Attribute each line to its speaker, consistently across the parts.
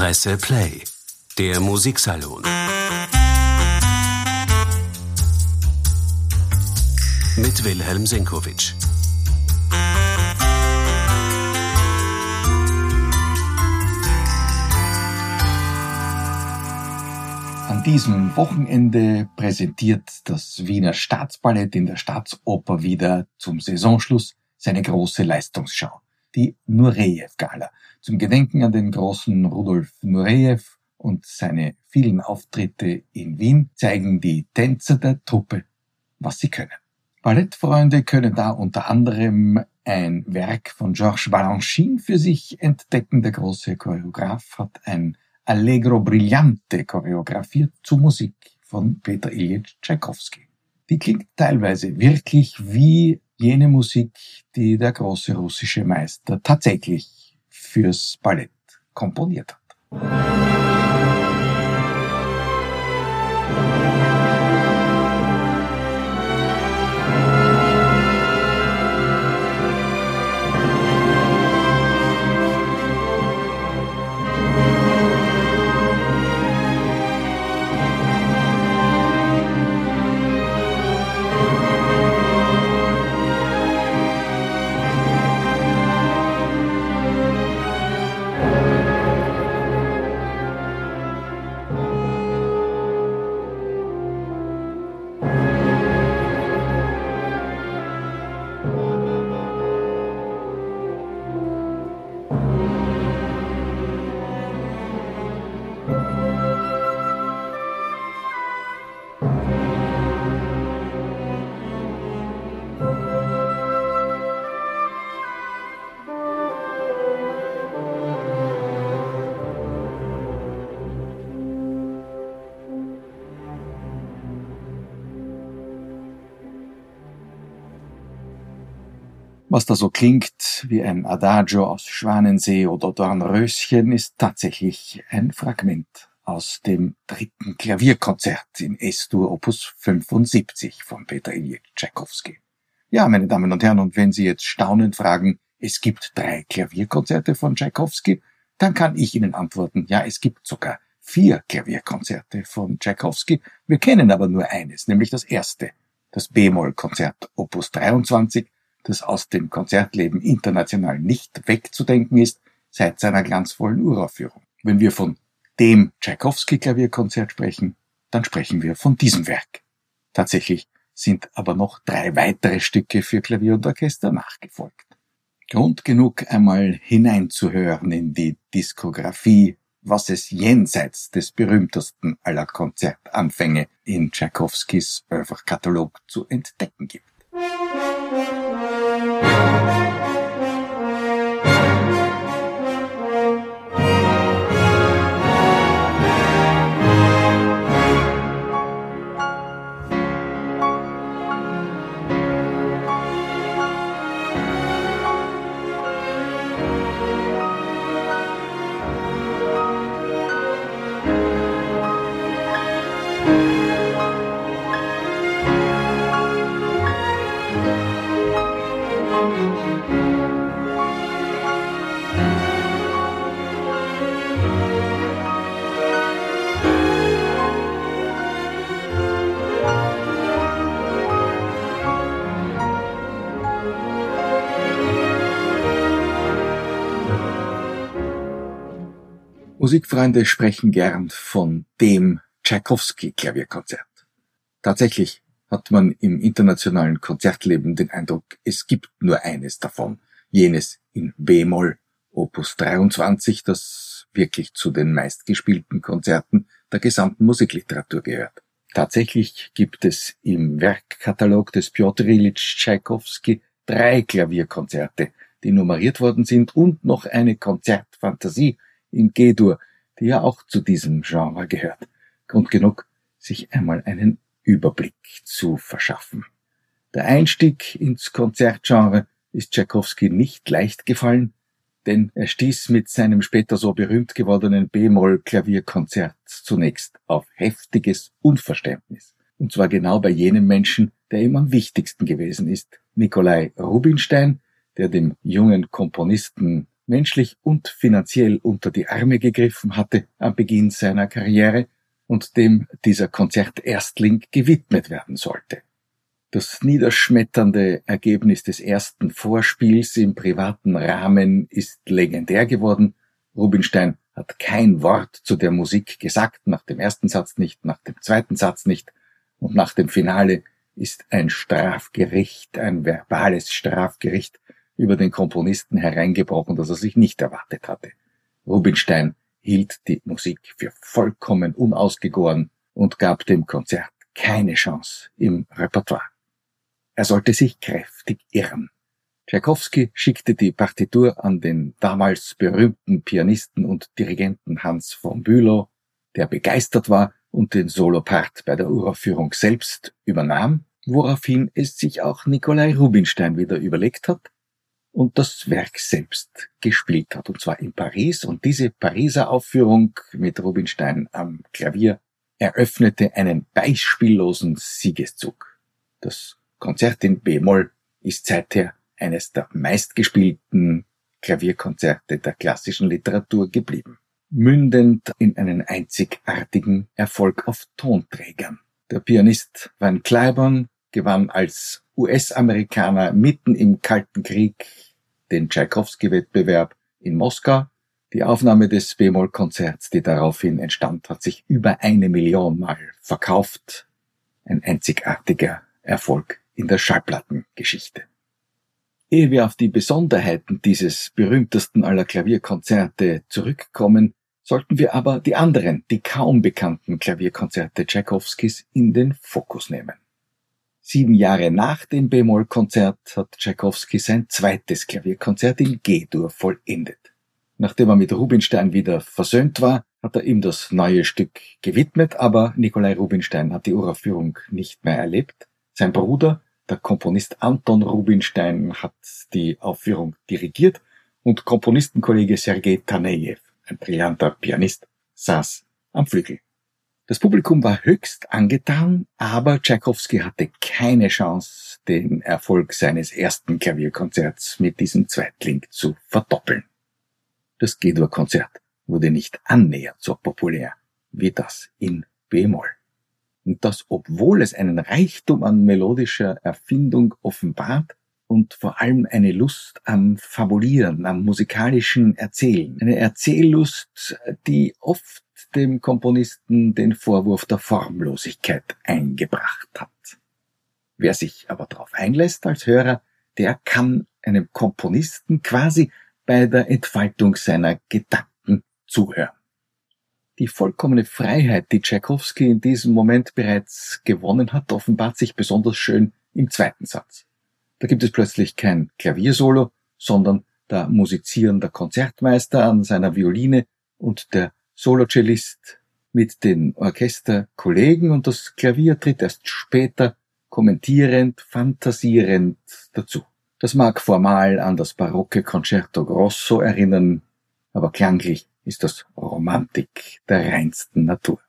Speaker 1: Presse Play, der Musiksalon. Mit Wilhelm Senkowitsch.
Speaker 2: An diesem Wochenende präsentiert das Wiener Staatsballett in der Staatsoper wieder zum Saisonschluss seine große Leistungsschau, die Nureyev-Gala, zum Gedenken an den großen Rudolf Nureyev und seine vielen Auftritte in Wien zeigen die Tänzer der Truppe, was sie können. Ballettfreunde können da unter anderem ein Werk von Georges Balanchine für sich entdecken. Der große Choreograf hat ein Allegro Brillante choreografiert zu Musik von Peter Ilyich Tchaikovsky. Die klingt teilweise wirklich wie jene Musik, die der große russische Meister tatsächlich fürs Ballett komponiert hat. Was da so klingt wie ein Adagio aus Schwanensee oder Dornröschen, ist tatsächlich ein Fragment aus dem dritten Klavierkonzert in S-Dur Opus 75 von Peter Ilyich Tchaikovsky. Ja, meine Damen und Herren, und wenn Sie jetzt staunend fragen, es gibt drei Klavierkonzerte von Tchaikovsky, dann kann ich Ihnen antworten, ja, es gibt sogar vier Klavierkonzerte von Tchaikovsky. Wir kennen aber nur eines, nämlich das erste, das B-Moll-Konzert Opus 23 das aus dem Konzertleben international nicht wegzudenken ist seit seiner glanzvollen Uraufführung. Wenn wir von dem Tchaikovsky-Klavierkonzert sprechen, dann sprechen wir von diesem Werk. Tatsächlich sind aber noch drei weitere Stücke für Klavier und Orchester nachgefolgt. Grund genug, einmal hineinzuhören in die Diskografie, was es jenseits des berühmtesten aller Konzertanfänge in Tchaikovskys Oeuvre-Katalog zu entdecken gibt. Thank you. Musikfreunde sprechen gern von dem Tchaikovsky-Klavierkonzert. Tatsächlich hat man im internationalen Konzertleben den Eindruck, es gibt nur eines davon, jenes in B-Moll, Opus 23, das wirklich zu den meistgespielten Konzerten der gesamten Musikliteratur gehört. Tatsächlich gibt es im Werkkatalog des Piotr Ilyich Tchaikovsky drei Klavierkonzerte, die nummeriert worden sind und noch eine Konzertfantasie in G-Dur, die ja auch zu diesem Genre gehört. Grund genug, sich einmal einen Überblick zu verschaffen. Der Einstieg ins Konzertgenre ist Tchaikovsky nicht leicht gefallen, denn er stieß mit seinem später so berühmt gewordenen B-Moll-Klavierkonzert zunächst auf heftiges Unverständnis. Und zwar genau bei jenem Menschen, der ihm am wichtigsten gewesen ist, Nikolai Rubinstein, der dem jungen Komponisten menschlich und finanziell unter die Arme gegriffen hatte am Beginn seiner Karriere und dem dieser Konzerterstling gewidmet werden sollte. Das niederschmetternde Ergebnis des ersten Vorspiels im privaten Rahmen ist legendär geworden. Rubinstein hat kein Wort zu der Musik gesagt, nach dem ersten Satz nicht, nach dem zweiten Satz nicht, und nach dem Finale ist ein Strafgericht, ein verbales Strafgericht über den Komponisten hereingebrochen, das er sich nicht erwartet hatte. Rubinstein hielt die Musik für vollkommen unausgegoren und gab dem Konzert keine Chance im Repertoire. Er sollte sich kräftig irren. Tchaikovsky schickte die Partitur an den damals berühmten Pianisten und Dirigenten Hans von Bülow, der begeistert war und den Solopart bei der Uraufführung selbst übernahm, woraufhin es sich auch Nikolai Rubinstein wieder überlegt hat und das Werk selbst gespielt hat, und zwar in Paris. Und diese Pariser Aufführung mit Rubinstein am Klavier eröffnete einen beispiellosen Siegeszug. Das Konzert in B-Moll ist seither eines der meistgespielten Klavierkonzerte der klassischen Literatur geblieben, mündend in einen einzigartigen Erfolg auf Tonträgern. Der Pianist Van Cliburn gewann als US-Amerikaner mitten im Kalten Krieg den Tschaikowski-Wettbewerb in Moskau. Die Aufnahme des B-Moll-Konzerts, die daraufhin entstand, hat sich über eine Million Mal verkauft. Ein einzigartiger Erfolg in der Schallplattengeschichte. Ehe wir auf die Besonderheiten dieses berühmtesten aller Klavierkonzerte zurückkommen, sollten wir aber die anderen, die kaum bekannten Klavierkonzerte Tchaikovskis in den Fokus nehmen. Sieben Jahre nach dem B-Moll-Konzert hat Tchaikovsky sein zweites Klavierkonzert in G-Dur vollendet. Nachdem er mit Rubinstein wieder versöhnt war, hat er ihm das neue Stück gewidmet, aber Nikolai Rubinstein hat die Uraufführung nicht mehr erlebt. Sein Bruder, der Komponist Anton Rubinstein, hat die Aufführung dirigiert und Komponistenkollege Sergei Tanejew, ein brillanter Pianist, saß am Flügel. Das Publikum war höchst angetan, aber Tchaikovsky hatte keine Chance, den Erfolg seines ersten Klavierkonzerts mit diesem Zweitling zu verdoppeln. Das G-Dur-Konzert wurde nicht annähernd so populär wie das in B-Moll. Und das, obwohl es einen Reichtum an melodischer Erfindung offenbart und vor allem eine Lust am Fabulieren, am musikalischen Erzählen. Eine Erzähllust, die oft dem Komponisten den Vorwurf der Formlosigkeit eingebracht hat. Wer sich aber darauf einlässt als Hörer, der kann einem Komponisten quasi bei der Entfaltung seiner Gedanken zuhören. Die vollkommene Freiheit, die Tchaikovsky in diesem Moment bereits gewonnen hat, offenbart sich besonders schön im zweiten Satz. Da gibt es plötzlich kein Klaviersolo, sondern da musizieren der Konzertmeister an seiner Violine und der Solocellist mit den Orchesterkollegen und das Klavier tritt erst später kommentierend, fantasierend dazu. Das mag formal an das barocke Concerto Grosso erinnern, aber klanglich ist das Romantik der reinsten Natur.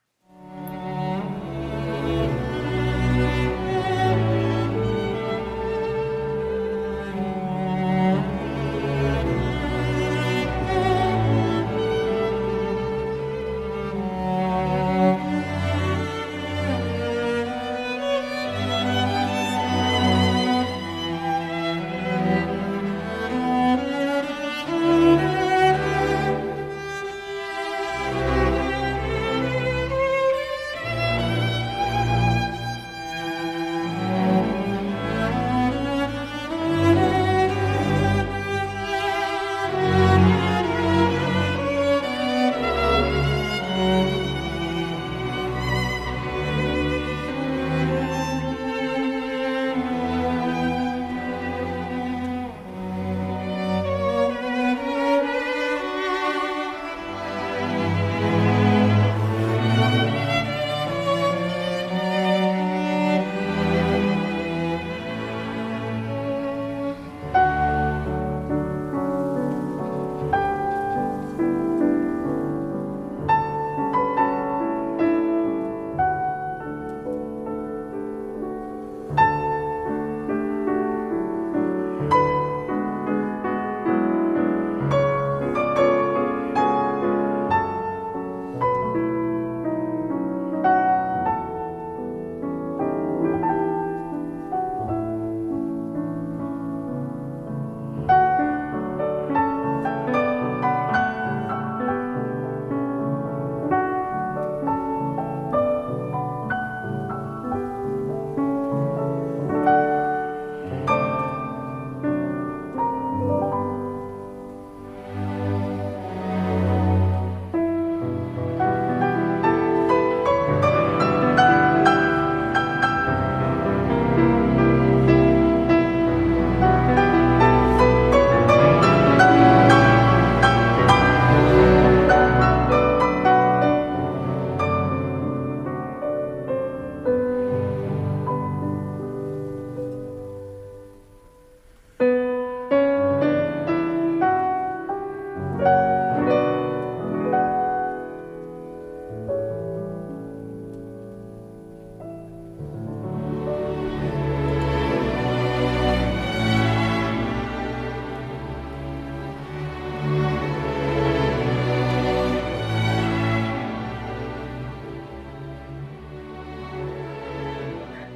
Speaker 2: Thank you.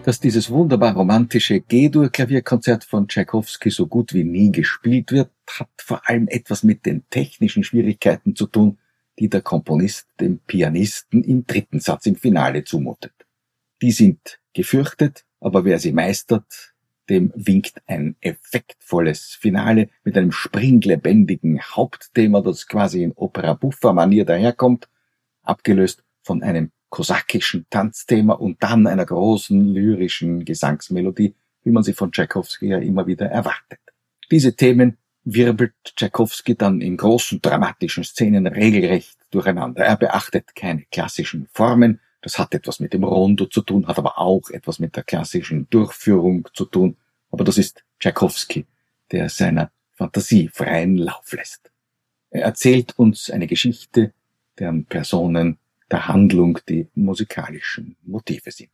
Speaker 2: Dass dieses wunderbar romantische G-Dur-Klavierkonzert von Tchaikovsky so gut wie nie gespielt wird, hat vor allem etwas mit den technischen Schwierigkeiten zu tun, die der Komponist dem Pianisten im dritten Satz im Finale zumutet. Die sind gefürchtet, aber wer sie meistert, dem winkt ein effektvolles Finale mit einem springlebendigen Hauptthema, das quasi in Opera Buffa Manier daherkommt, abgelöst von einem kosakischen Tanzthema und dann einer großen lyrischen Gesangsmelodie, wie man sie von Tchaikovsky ja immer wieder erwartet. Diese Themen wirbelt Tchaikovsky dann in großen dramatischen Szenen regelrecht durcheinander. Er beachtet keine klassischen Formen, das hat etwas mit dem Rondo zu tun, hat aber auch etwas mit der klassischen Durchführung zu tun. Aber das ist Tchaikovsky, der seiner Fantasie freien Lauf lässt. Er erzählt uns eine Geschichte, deren Personen der Handlung die musikalischen Motive sind.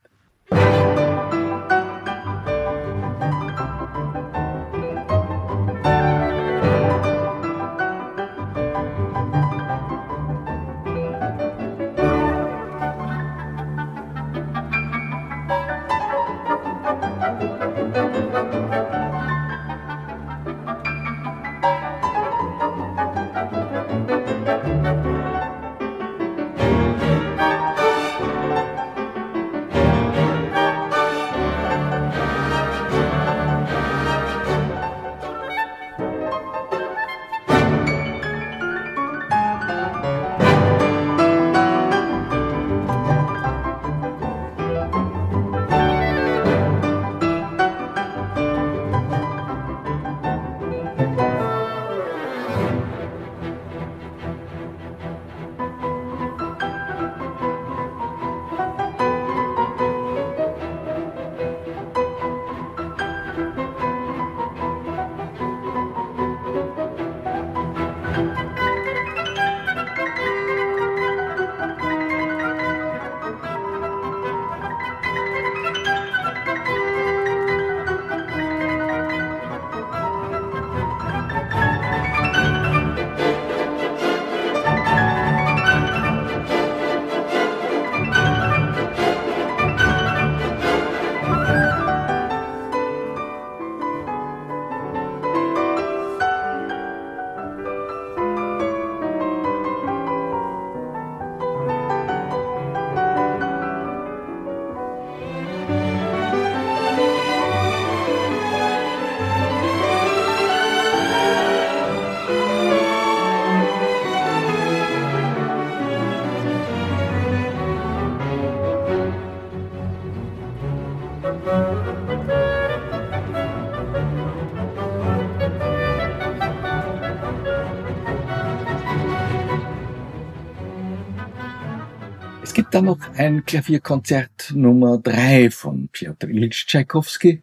Speaker 2: Dann noch ein Klavierkonzert Nummer drei von Piotr Ilyich Tchaikovsky.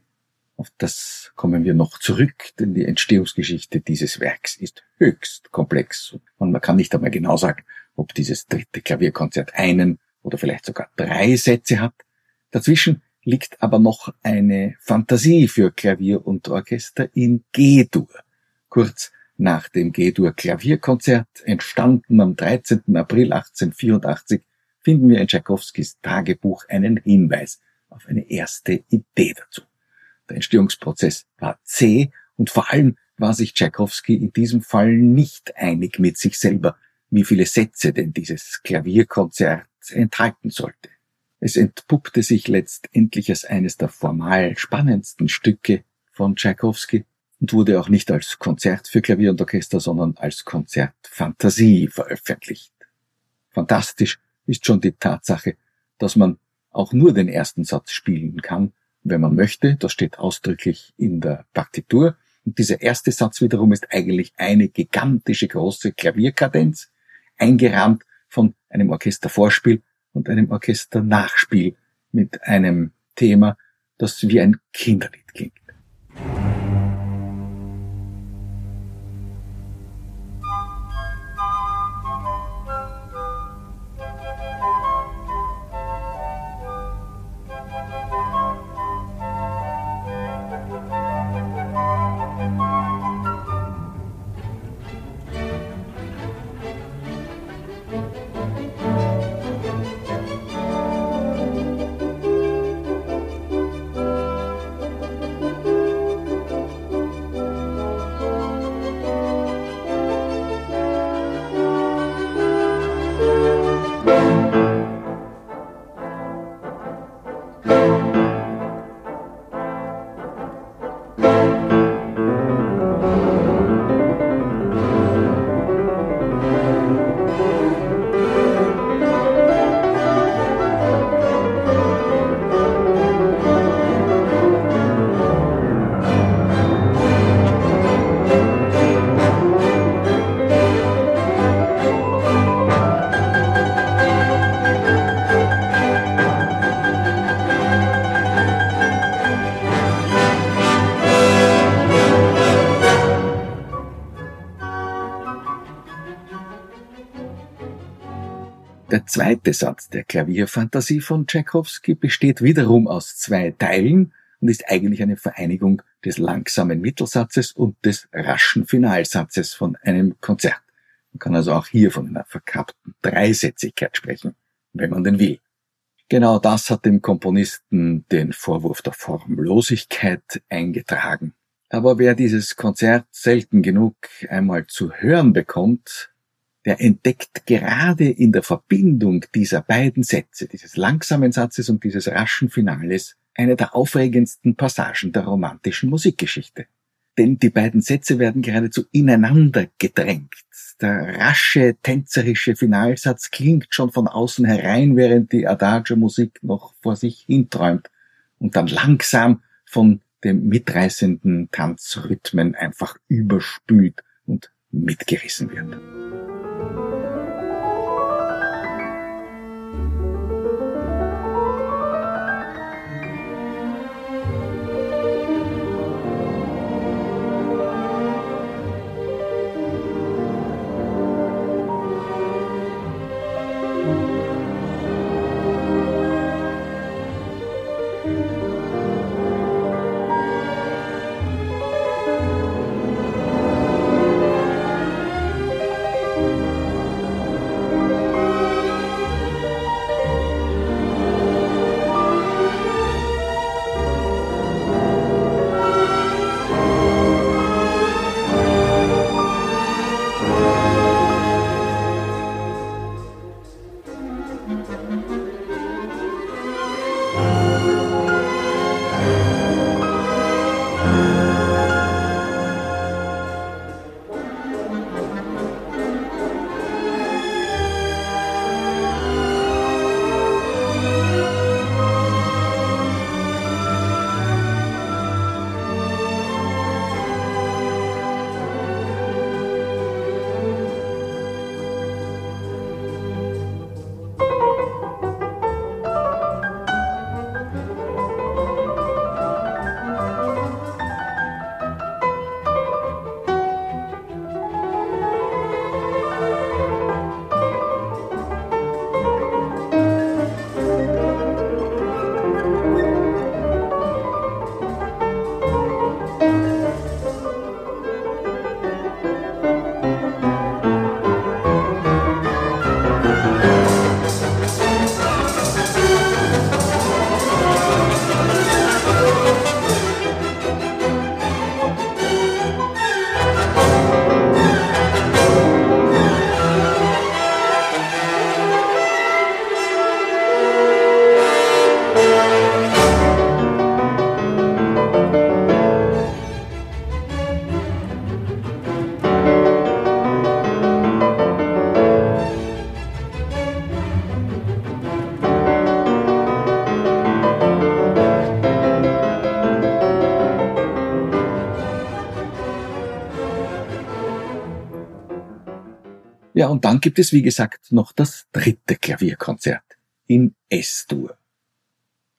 Speaker 2: Auf das kommen wir noch zurück, denn die Entstehungsgeschichte dieses Werks ist höchst komplex und man kann nicht einmal genau sagen, ob dieses dritte Klavierkonzert einen oder vielleicht sogar drei Sätze hat. Dazwischen liegt aber noch eine Fantasie für Klavier und Orchester in G-Dur. Kurz nach dem G-Dur Klavierkonzert, entstanden am 13. April 1884, finden wir in Tchaikovskis Tagebuch einen Hinweis auf eine erste Idee dazu. Der Entstehungsprozess war zäh und vor allem war sich Tchaikovsky in diesem Fall nicht einig mit sich selber, wie viele Sätze denn dieses Klavierkonzert enthalten sollte. Es entpuppte sich letztendlich als eines der formal spannendsten Stücke von Tchaikovsky und wurde auch nicht als Konzert für Klavier und Orchester, sondern als Konzertfantasie veröffentlicht. Fantastisch ist schon die Tatsache, dass man auch nur den ersten Satz spielen kann, wenn man möchte. Das steht ausdrücklich in der Partitur. Und dieser erste Satz wiederum ist eigentlich eine gigantische große Klavierkadenz, eingerahmt von einem Orchestervorspiel und einem Orchesternachspiel mit einem Thema, das wie ein Kinderlied klingt. Zweite Satz der Klavierfantasie von Tchaikovsky besteht wiederum aus zwei Teilen und ist eigentlich eine Vereinigung des langsamen Mittelsatzes und des raschen Finalsatzes von einem Konzert. Man kann also auch hier von einer verkappten Dreisätzigkeit sprechen, wenn man denn will. Genau das hat dem Komponisten den Vorwurf der Formlosigkeit eingetragen. Aber wer dieses Konzert selten genug einmal zu hören bekommt, der entdeckt gerade in der Verbindung dieser beiden Sätze, dieses langsamen Satzes und dieses raschen Finales, eine der aufregendsten Passagen der romantischen Musikgeschichte. Denn die beiden Sätze werden geradezu ineinander gedrängt. Der rasche, tänzerische Finalsatz klingt schon von außen herein, während die Adagio-Musik noch vor sich hinträumt und dann langsam von dem mitreißenden Tanzrhythmen einfach überspült und mitgerissen wird. Ja, und dann gibt es, wie gesagt, noch das dritte Klavierkonzert in S-Dur.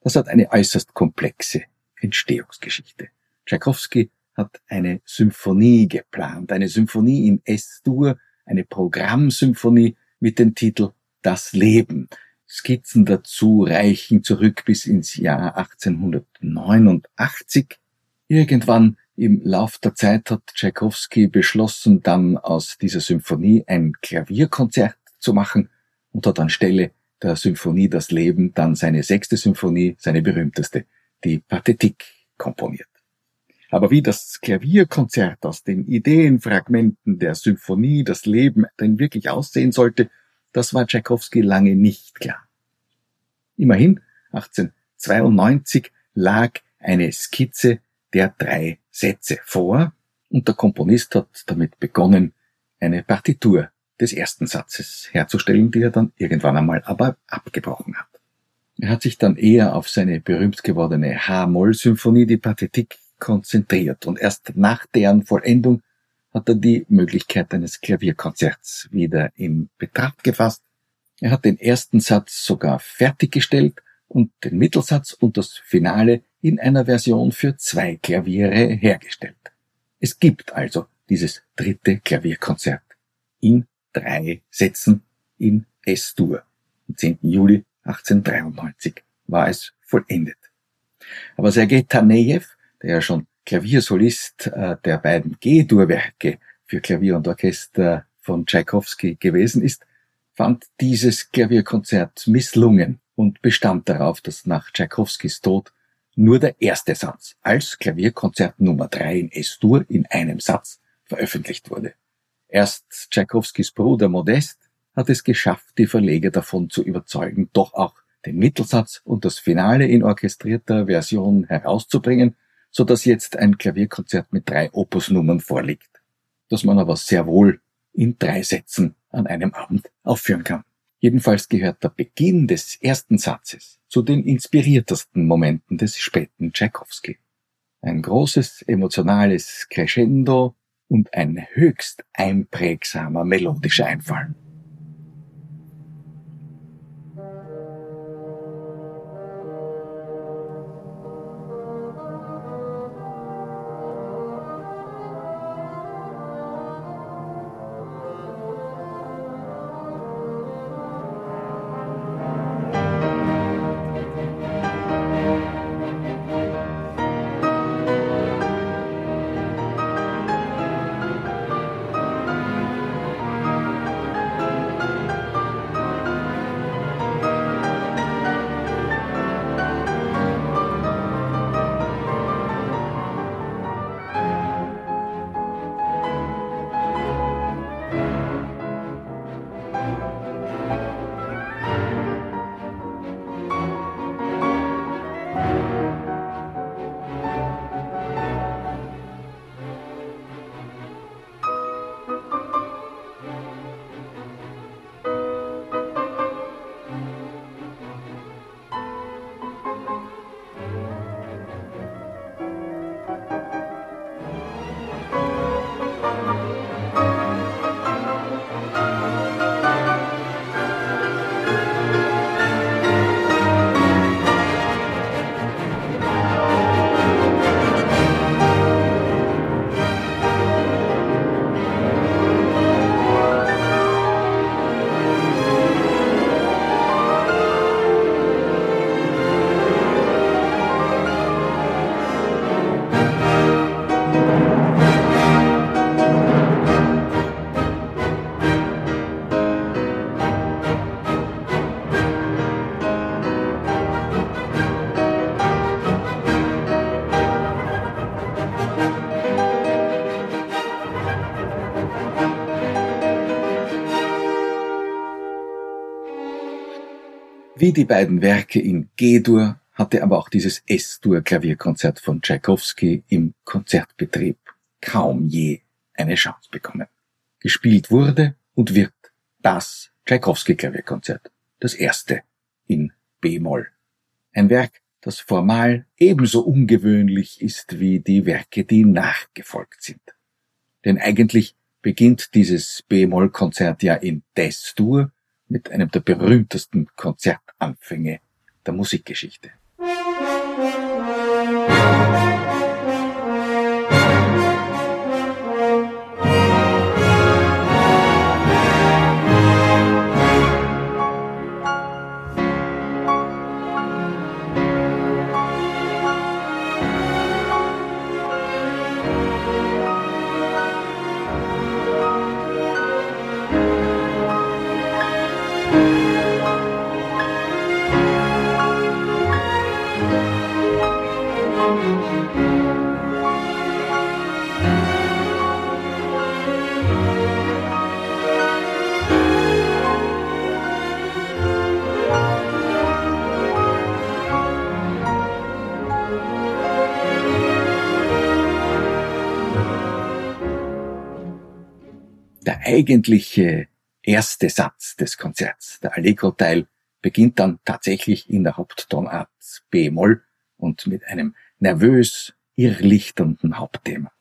Speaker 2: Das hat eine äußerst komplexe Entstehungsgeschichte. Tchaikovsky hat eine Symphonie geplant, eine Symphonie in S-Dur, eine Programmsymphonie mit dem Titel Das Leben. Skizzen dazu reichen zurück bis ins Jahr 1889. Irgendwann im Lauf der Zeit hat Tchaikovsky beschlossen, dann aus dieser Symphonie ein Klavierkonzert zu machen und hat anstelle der Symphonie Das Leben dann seine sechste Symphonie, seine berühmteste, die Pathetik, komponiert. Aber wie das Klavierkonzert aus den Ideenfragmenten der Symphonie Das Leben denn wirklich aussehen sollte, das war Tchaikovsky lange nicht klar. Immerhin, 1892 lag eine Skizze der drei Sätze vor und der Komponist hat damit begonnen, eine Partitur des ersten Satzes herzustellen, die er dann irgendwann einmal aber abgebrochen hat. Er hat sich dann eher auf seine berühmt gewordene H-Moll-Symphonie, die Pathetik, konzentriert und erst nach deren Vollendung hat er die Möglichkeit eines Klavierkonzerts wieder in Betracht gefasst. Er hat den ersten Satz sogar fertiggestellt und den Mittelsatz und das Finale in einer Version für zwei Klaviere hergestellt. Es gibt also dieses dritte Klavierkonzert in drei Sätzen in S-Dur. Am 10. Juli 1893 war es vollendet. Aber Sergei Tanejew, der ja schon Klaviersolist äh, der beiden G-Dur-Werke für Klavier und Orchester von Tchaikovsky gewesen ist, fand dieses Klavierkonzert misslungen und bestand darauf, dass nach Tchaikovskys Tod nur der erste Satz als Klavierkonzert Nummer 3 in S-Dur in einem Satz veröffentlicht wurde. Erst Tchaikovskys Bruder Modest hat es geschafft, die Verleger davon zu überzeugen, doch auch den Mittelsatz und das Finale in orchestrierter Version herauszubringen, so dass jetzt ein Klavierkonzert mit drei Opusnummern vorliegt, das man aber sehr wohl in drei Sätzen an einem Abend aufführen kann. Jedenfalls gehört der Beginn des ersten Satzes zu den inspiriertesten Momenten des späten Tchaikovsky. Ein großes emotionales Crescendo und ein höchst einprägsamer melodischer Einfall. Wie die beiden Werke in G-Dur hatte aber auch dieses S-Dur Klavierkonzert von Tchaikovsky im Konzertbetrieb kaum je eine Chance bekommen. Gespielt wurde und wird das Tchaikovsky Klavierkonzert, das erste in B-Moll. Ein Werk, das formal ebenso ungewöhnlich ist wie die Werke, die nachgefolgt sind. Denn eigentlich beginnt dieses B-Moll-Konzert ja in Des-Dur mit einem der berühmtesten Konzertanfänge der Musikgeschichte. Eigentliche erste Satz des Konzerts, der Allegro-Teil, beginnt dann tatsächlich in der Haupttonart B-Moll und mit einem nervös irrlichternden Hauptthema.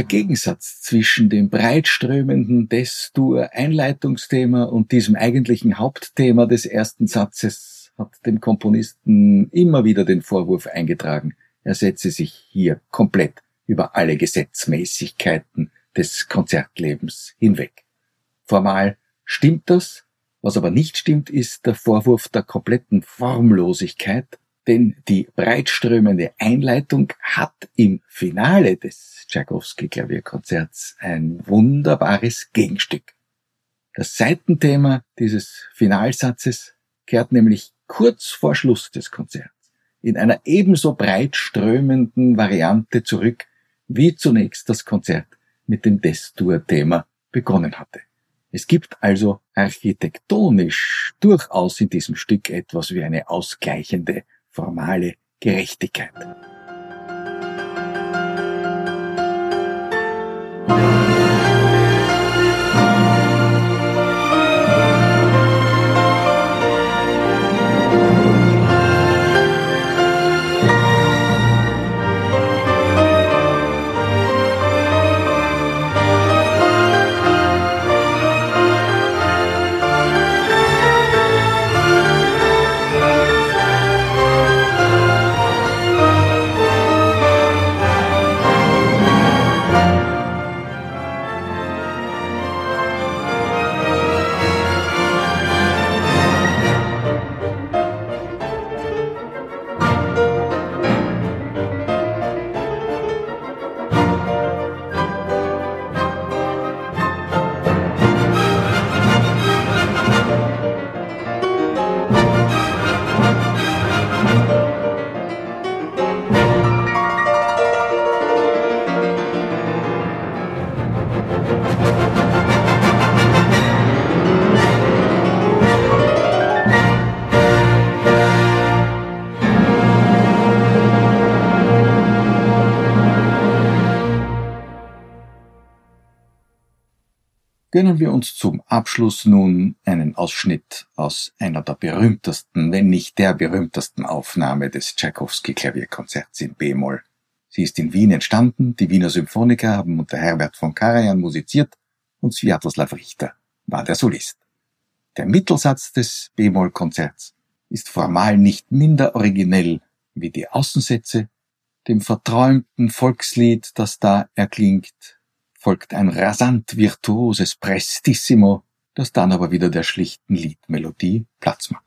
Speaker 2: Der Gegensatz zwischen dem breitströmenden Destur-Einleitungsthema und diesem eigentlichen Hauptthema des ersten Satzes hat dem Komponisten immer wieder den Vorwurf eingetragen, er setze sich hier komplett über alle Gesetzmäßigkeiten des Konzertlebens hinweg. Formal stimmt das, was aber nicht stimmt, ist der Vorwurf der kompletten Formlosigkeit, denn die breitströmende Einleitung hat im Finale des Tchaikovsky Klavierkonzerts ein wunderbares Gegenstück. Das Seitenthema dieses Finalsatzes kehrt nämlich kurz vor Schluss des Konzerts in einer ebenso breitströmenden Variante zurück, wie zunächst das Konzert mit dem Destur-Thema begonnen hatte. Es gibt also architektonisch durchaus in diesem Stück etwas wie eine ausgleichende formale Gerechtigkeit. Gönnen wir uns zum Abschluss nun einen Ausschnitt aus einer der berühmtesten, wenn nicht der berühmtesten Aufnahme des Tchaikovsky Klavierkonzerts in B-Moll. Sie ist in Wien entstanden, die Wiener Symphoniker haben unter Herbert von Karajan musiziert und Sviatoslav Richter war der Solist. Der Mittelsatz des B-Moll-Konzerts ist formal nicht minder originell wie die Außensätze, dem verträumten Volkslied, das da erklingt, folgt ein rasant virtuoses Prestissimo, das dann aber wieder der schlichten Liedmelodie Platz macht.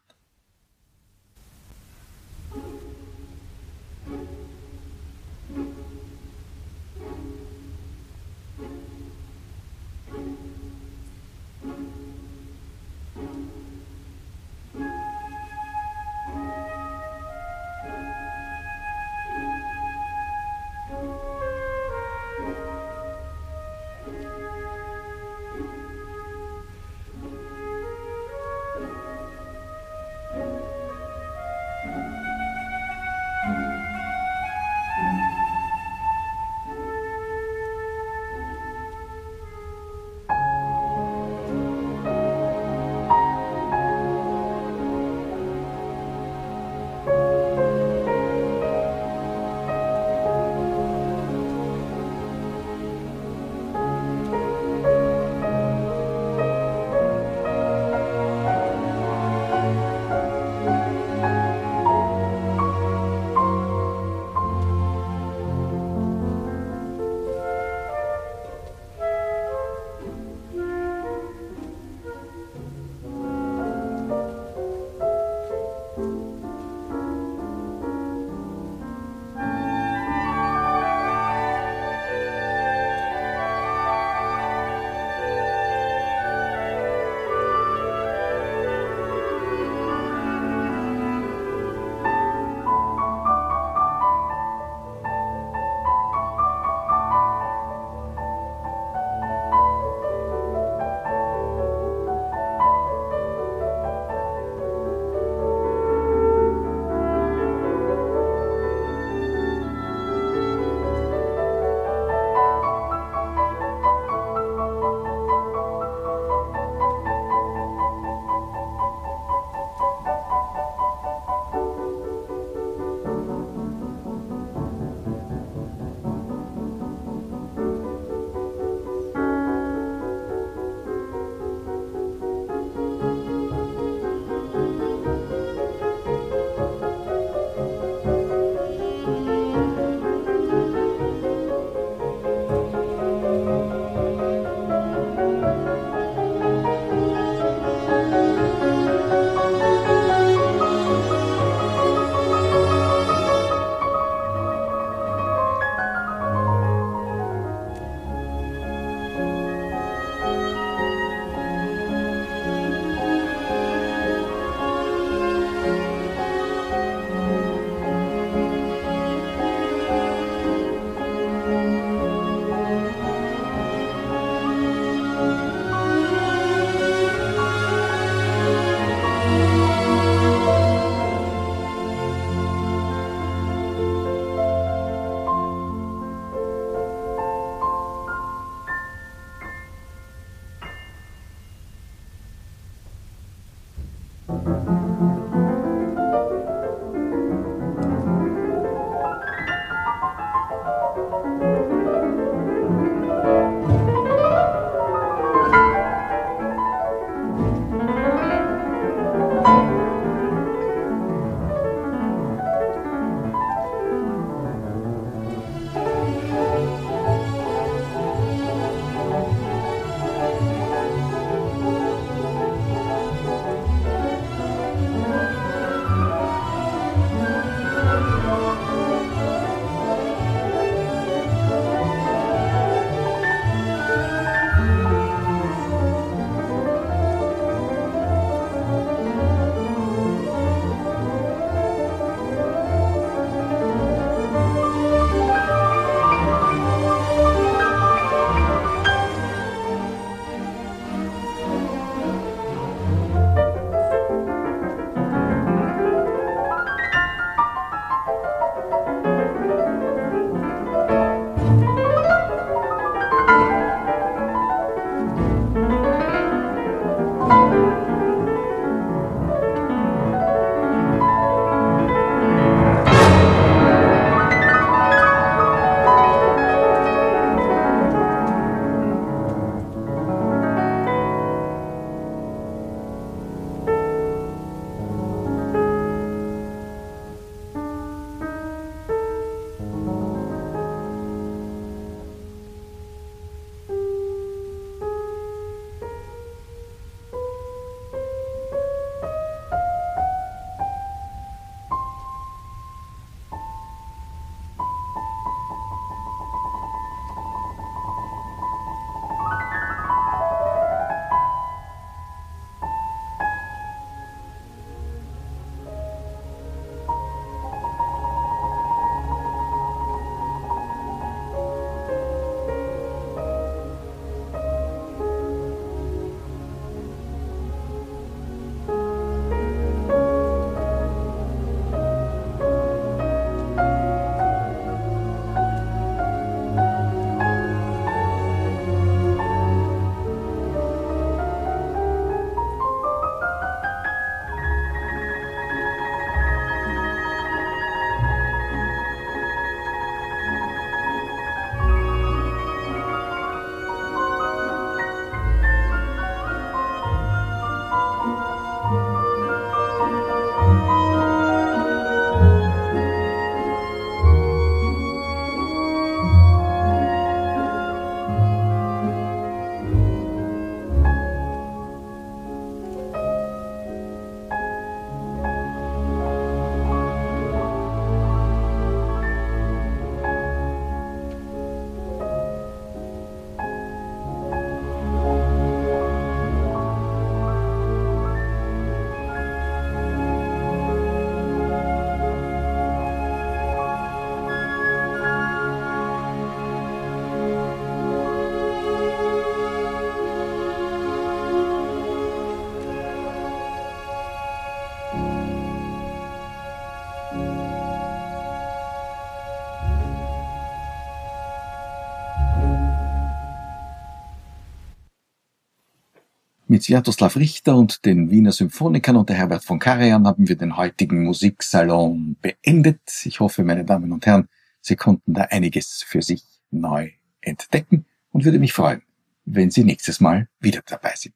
Speaker 2: Mit Sviatoslav Richter und den Wiener Symphonikern unter Herbert von Karajan haben wir den heutigen Musiksalon beendet. Ich hoffe, meine Damen und Herren, Sie konnten da einiges für sich neu entdecken und würde mich freuen, wenn Sie nächstes Mal wieder dabei sind.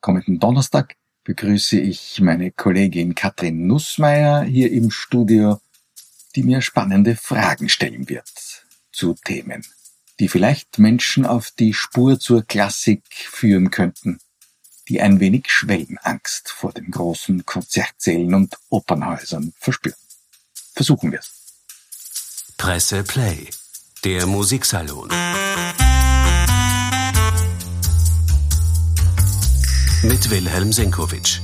Speaker 2: Kommenden Donnerstag begrüße ich meine Kollegin Katrin Nussmeier hier im Studio, die mir spannende Fragen stellen wird zu Themen, die vielleicht Menschen auf die Spur zur Klassik führen könnten die ein wenig Schwellenangst vor den großen Konzertsälen und Opernhäusern verspüren. Versuchen wir's.
Speaker 1: Presse Play, der Musiksalon. Mit Wilhelm Senkowitsch.